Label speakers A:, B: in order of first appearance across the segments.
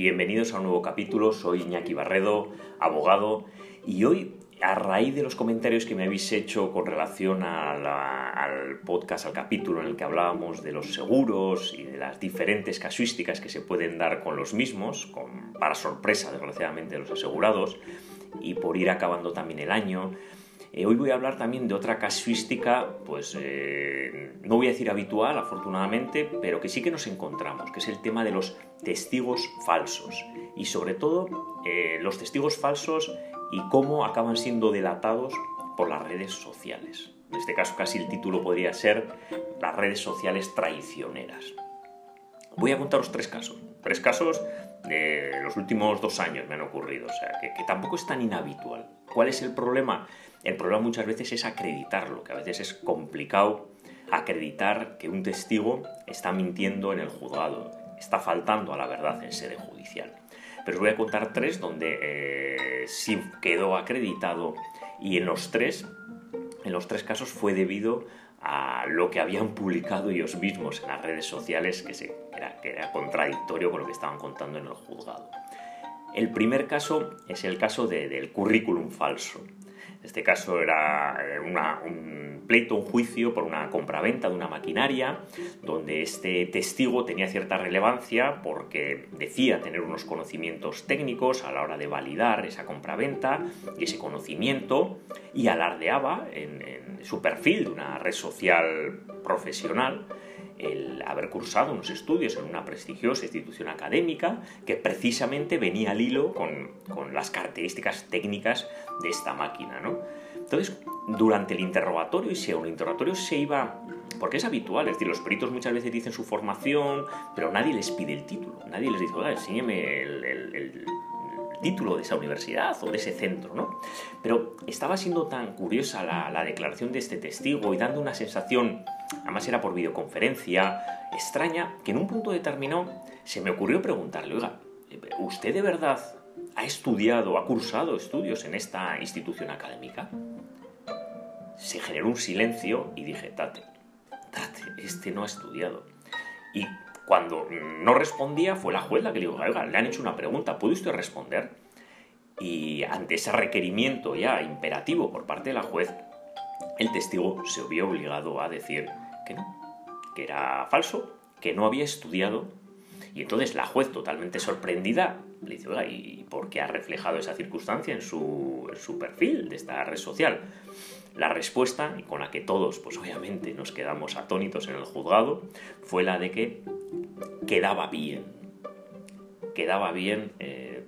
A: Bienvenidos a un nuevo capítulo, soy Iñaki Barredo, abogado, y hoy, a raíz de los comentarios que me habéis hecho con relación al podcast, al capítulo en el que hablábamos de los seguros y de las diferentes casuísticas que se pueden dar con los mismos, para sorpresa, desgraciadamente, de los asegurados, y por ir acabando también el año, eh, hoy voy a hablar también de otra casuística, pues eh, no voy a decir habitual, afortunadamente, pero que sí que nos encontramos, que es el tema de los testigos falsos. Y sobre todo, eh, los testigos falsos y cómo acaban siendo delatados por las redes sociales. En este caso casi el título podría ser las redes sociales traicioneras. Voy a contaros tres casos. Tres casos de los últimos dos años me han ocurrido, o sea, que, tampoco es tan inhabitual. ¿Cuál es el problema? El problema muchas veces es acreditarlo, que a veces es complicado acreditar que un testigo está mintiendo en el juzgado, está faltando a la verdad en sede judicial. Pero os voy a contar tres donde eh, sí quedó acreditado y en los tres, en los tres casos fue debido a lo que habían publicado ellos mismos en las redes sociales, que, era, contradictorio con lo que estaban contando en el juzgado. El primer caso es el caso del currículum falso. Este caso era eh, un pleito, un juicio por una compraventa de una maquinaria, donde este testigo tenía cierta relevancia porque decía tener unos conocimientos técnicos a la hora de validar esa compraventa y ese conocimiento, y alardeaba en su perfil de una red social profesional el haber cursado unos estudios en una prestigiosa institución académica que precisamente venía al hilo con, las características técnicas de esta máquina. ¿no? Entonces, durante el interrogatorio, y si un interrogatorio se iba, porque es habitual, es decir, los peritos muchas veces dicen su formación, pero nadie les pide el título, nadie les dice, oiga, enséñeme el título de esa universidad o de ese centro, ¿no? Pero estaba siendo tan curiosa la, declaración de este testigo y dando una sensación, además era por videoconferencia, extraña, que en un punto determinado se me ocurrió preguntarle, oiga, ¿usted de verdad ha estudiado, ha cursado estudios en esta institución académica? Se generó un silencio y dije, tate, tate, este no ha estudiado. Y cuando no respondía, fue la juez la que le dijo, oiga, le han hecho una pregunta, ¿puede usted responder? Y ante ese requerimiento ya imperativo por parte de la juez, el testigo se vio obligado a decir que no, que era falso, que no había estudiado. Y entonces la juez, totalmente sorprendida, le dice, oiga, ¿y por qué ha reflejado esa circunstancia en su, en su perfil de esta red social? La respuesta, con la que todos, pues obviamente nos quedamos atónitos en el juzgado, fue la de que quedaba bien, quedaba bien eh,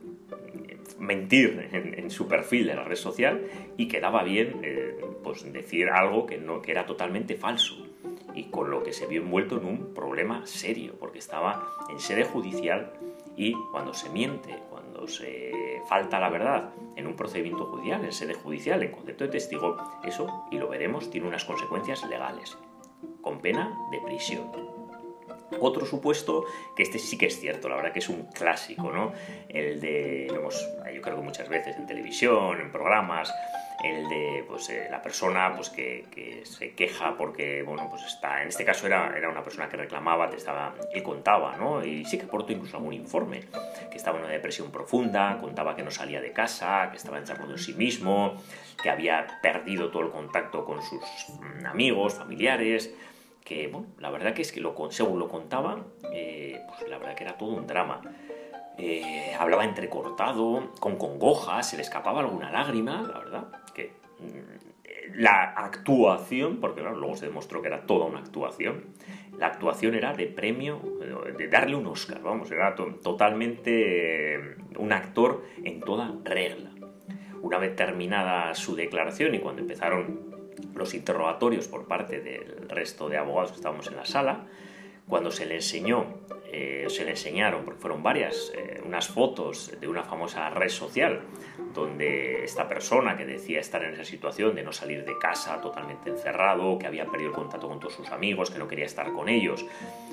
A: mentir en, su perfil de la red social y quedaba bien eh, pues decir algo que, no, que era totalmente falso y con lo que se vio envuelto en un problema serio, porque estaba en sede judicial y cuando se miente, cuando se falta la verdad en un procedimiento judicial, en sede judicial, en concepto de testigo, eso, y lo veremos, tiene unas consecuencias legales, con pena de prisión. Otro supuesto, que este sí que es cierto, la verdad que es un clásico, ¿no? El de, lo hemos, yo creo que muchas veces en televisión, en programas, el de pues, eh, la persona pues, que, que, se queja porque, bueno, pues está, en este caso era, era una persona que reclamaba, te estaba, él contaba, ¿no? Y sí que aportó incluso algún informe, que estaba en una depresión profunda, contaba que no salía de casa, que estaba encerrado en sí mismo, que había perdido todo el contacto con sus mm, amigos, familiares, que, bueno, la verdad que es que lo, según lo contaba, eh, pues la verdad que era todo un drama. Eh, hablaba entrecortado, con congoja, se le escapaba alguna lágrima, la verdad, que mm, la actuación, porque claro, luego se demostró que era toda una actuación, la actuación era de premio, de darle un Oscar, vamos, era totalmente eh, un actor en toda regla. Una vez terminada su declaración y cuando empezaron los interrogatorios por parte del resto de abogados que estábamos en la sala, cuando se le enseñó, eh, se le enseñaron, porque fueron varias, eh, unas fotos de una famosa red social, donde esta persona que decía estar en esa situación de no salir de casa, totalmente encerrado, que había perdido el contacto con todos sus amigos, que no quería estar con ellos,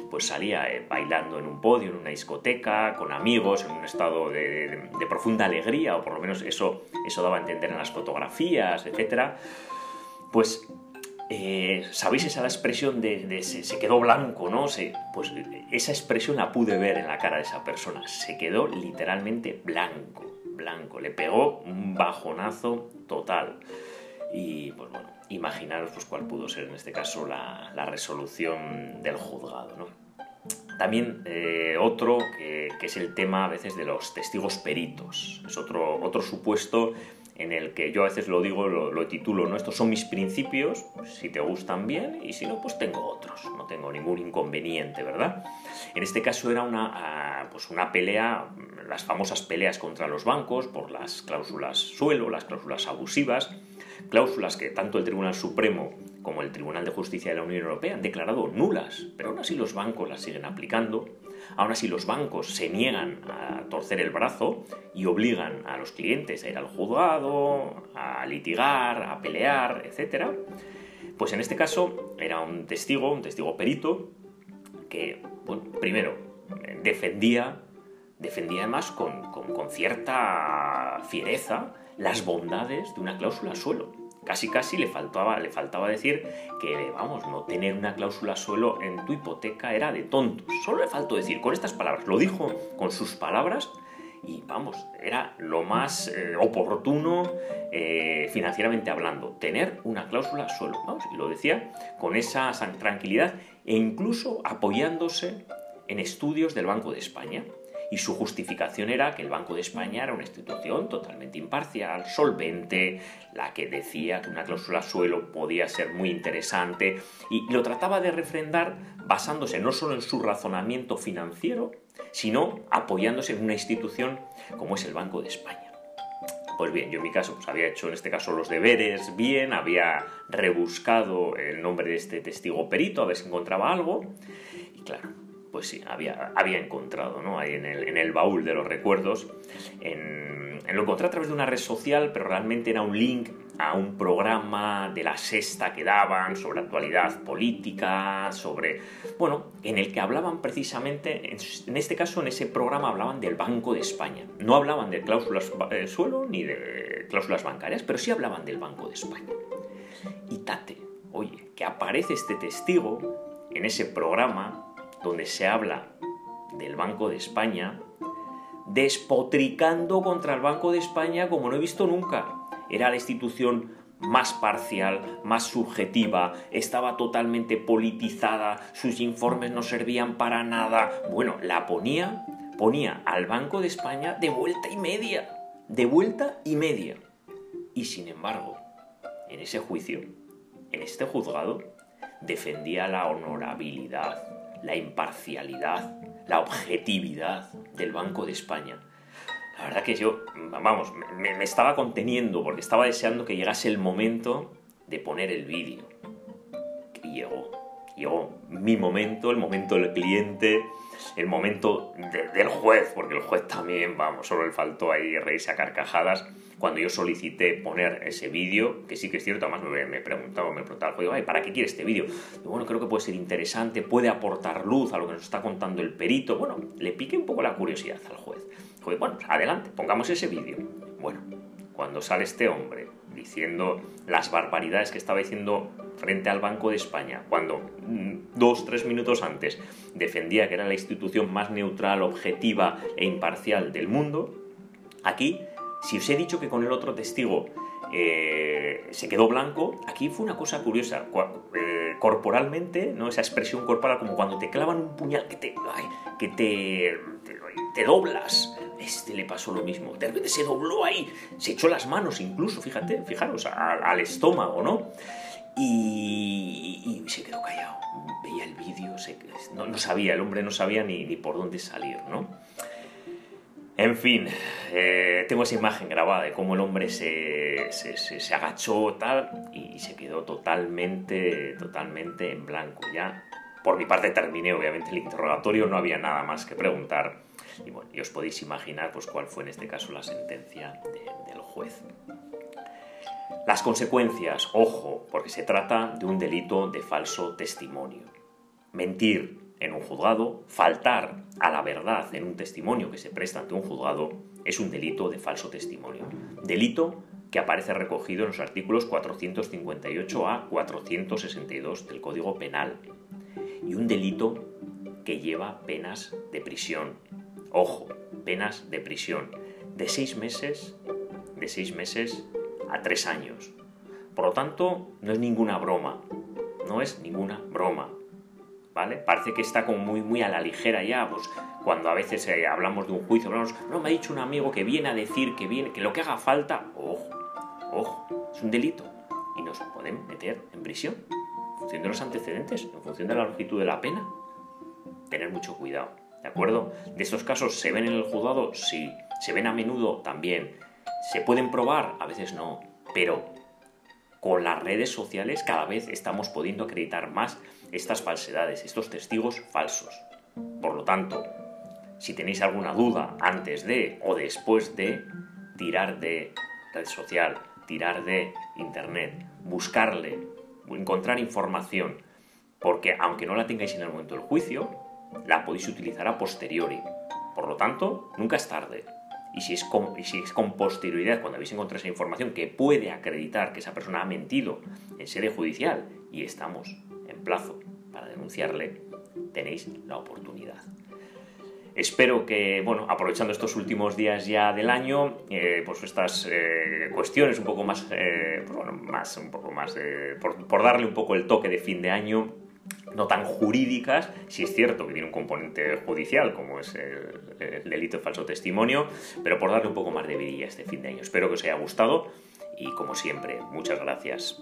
A: pues salía eh, bailando en un podio, en una discoteca, con amigos, en un estado de, de profunda alegría, o por lo menos eso, eso daba a entender en las fotografías, etcétera pues Eh, ¿Sabéis esa la expresión de, se, quedó blanco, no? pues esa expresión la pude ver en la cara de esa persona. Se quedó literalmente blanco, blanco. Le pegó un bajonazo total. Y pues bueno, imaginaros pues cuál pudo ser en este caso la, resolución del juzgado, ¿no? También eh, otro que, es el tema a veces de los testigos peritos. Es otro, otro supuesto en el que yo a veces lo digo, lo, titulo, ¿no? Estos son mis principios, si te gustan bien, y si no, pues tengo otros, no tengo ningún inconveniente, ¿verdad? En este caso era una, ah, pues una pelea, las famosas peleas contra los bancos por las cláusulas suelo, las cláusulas abusivas, cláusulas que tanto el Tribunal Supremo como el Tribunal de Justicia de la Unión Europea han declarado nulas, pero aún así los bancos las siguen aplicando Aún así, los bancos se niegan a torcer el brazo y obligan a los clientes a ir al juzgado, a litigar, a pelear, etc. Pues en este caso era un testigo, un testigo perito, que, primero, defendía, defendía además con, con cierta fiereza las bondades de una cláusula suelo casi casi le faltaba, le faltaba decir que, vamos, no tener una cláusula suelo en tu hipoteca era de tontos. Solo le faltó decir con estas palabras, lo dijo con sus palabras y vamos, era lo más eh, oportuno eh, financieramente hablando, tener una cláusula suelo. Vamos, y lo decía con esa tranquilidad e incluso apoyándose en estudios del Banco de España y su justificación era que el Banco de España era una institución totalmente imparcial, solvente, la que decía que una cláusula suelo podía ser muy interesante y lo trataba de refrendar basándose no solo en su razonamiento financiero, sino apoyándose en una institución como es el Banco de España. Pues bien, yo en mi caso pues había hecho en este caso los deberes bien, había rebuscado el nombre de este testigo perito a ver si encontraba algo y claro, pues sí, había, había encontrado, ¿no? Ahí en el, en el baúl de los recuerdos. En, lo encontré a través de una red social, pero realmente era un link a un programa de la sexta que daban sobre actualidad política, sobre, bueno, en el que hablaban precisamente, en este caso en ese programa hablaban del Banco de España. No hablaban de cláusulas de suelo ni de cláusulas bancarias, pero sí hablaban del Banco de España. Y tate, oye, que aparece este testigo en ese programa donde se habla del Banco de España, despotricando contra el Banco de España como no he visto nunca. Era la institución más parcial, más subjetiva, estaba totalmente politizada, sus informes no servían para nada. Bueno, la ponía, ponía al Banco de España de vuelta y media, de vuelta y media. Y sin embargo, en ese juicio, en este juzgado, defendía la honorabilidad, la imparcialidad, la objetividad del Banco de España. La verdad que yo, vamos, me, estaba conteniendo porque estaba deseando que llegase el momento de poner el vídeo. Y llegó. Llegó mi momento, el momento del cliente, el momento del juez, porque el juez también, vamos, solo le faltó ahí reírse a carcajadas cuando yo solicité poner ese vídeo, que sí que es cierto, además me, me preguntaba, me preguntaba el ¿para qué quiere este vídeo? Bueno, creo que puede ser interesante, puede aportar luz a lo que nos está contando el perito. Bueno, le pique un poco la curiosidad al juez. Juez, bueno, pues adelante, pongamos ese vídeo. Bueno, cuando sale este hombre diciendo las barbaridades que estaba diciendo frente al Banco de España, cuando mm, dos, tres minutos antes defendía que era la institución más neutral, objetiva e imparcial del mundo, aquí si os he dicho que con el otro testigo eh, se quedó blanco, aquí fue una cosa curiosa. Eh, corporalmente, ¿no? esa expresión corporal, como cuando te clavan un puñal que te, que te, te, doblas. Este le pasó lo mismo. De repente se dobló ahí, se echó las manos incluso, fíjate, fijaros, al, estómago, ¿no? Y, se quedó callado. Veía el vídeo, no, sabía, el hombre no sabía ni por dónde salir, ¿no? En fin, eh, tengo esa imagen grabada de cómo el hombre se, se, agachó tal y se quedó totalmente, totalmente en blanco. Ya por mi parte terminé obviamente el interrogatorio, no había nada más que preguntar. Y bueno, y os podéis imaginar pues, cuál fue en este caso la sentencia del juez. Las consecuencias, ojo, porque se trata de un delito de falso testimonio. Mentir en un juzgado, faltar a la verdad en un testimonio que se presta ante un juzgado es un delito de falso testimonio. Delito que aparece recogido en los artículos 458 a 462 del Código Penal. Y un delito que lleva penas de prisión. Ojo, penas de prisión de seis meses, de seis meses a tres años. Por lo tanto, no es ninguna broma, no es ninguna broma. ¿Vale? Parece que está como muy, muy a la ligera ya, pues cuando a veces eh, hablamos de un juicio, hablamos, no, me ha dicho un amigo que viene a decir que viene, que lo que haga falta, ojo, ojo, es un delito y nos pueden meter en prisión en función de los antecedentes, en función de la longitud de la pena. Tener mucho cuidado, ¿de acuerdo? De estos casos se ven en el juzgado, sí, se ven a menudo también. ¿Se pueden probar? A veces no, pero con las redes sociales cada vez estamos pudiendo acreditar más estas falsedades, estos testigos falsos. Por lo tanto, si tenéis alguna duda antes de o después de tirar de red social, tirar de internet, buscarle, encontrar información, porque aunque no la tengáis en el momento del juicio, la podéis utilizar a posteriori. Por lo tanto, nunca es tarde. Y si es, con, si es con posterioridad, cuando habéis encontrado esa información que puede acreditar que esa persona ha mentido en sede judicial y estamos en plazo para denunciarle, tenéis la oportunidad. Espero que, bueno, aprovechando estos últimos días ya del año, eh, pues estas eh, cuestiones un poco más, eh, pues bueno, más, un poco más, por, por, darle un poco el toque de fin de año, no tan jurídicas, si es cierto que tiene un componente judicial como es el, el delito de falso testimonio, pero por darle un poco más de vidilla este fin de año. Espero que os haya gustado y como siempre, muchas gracias.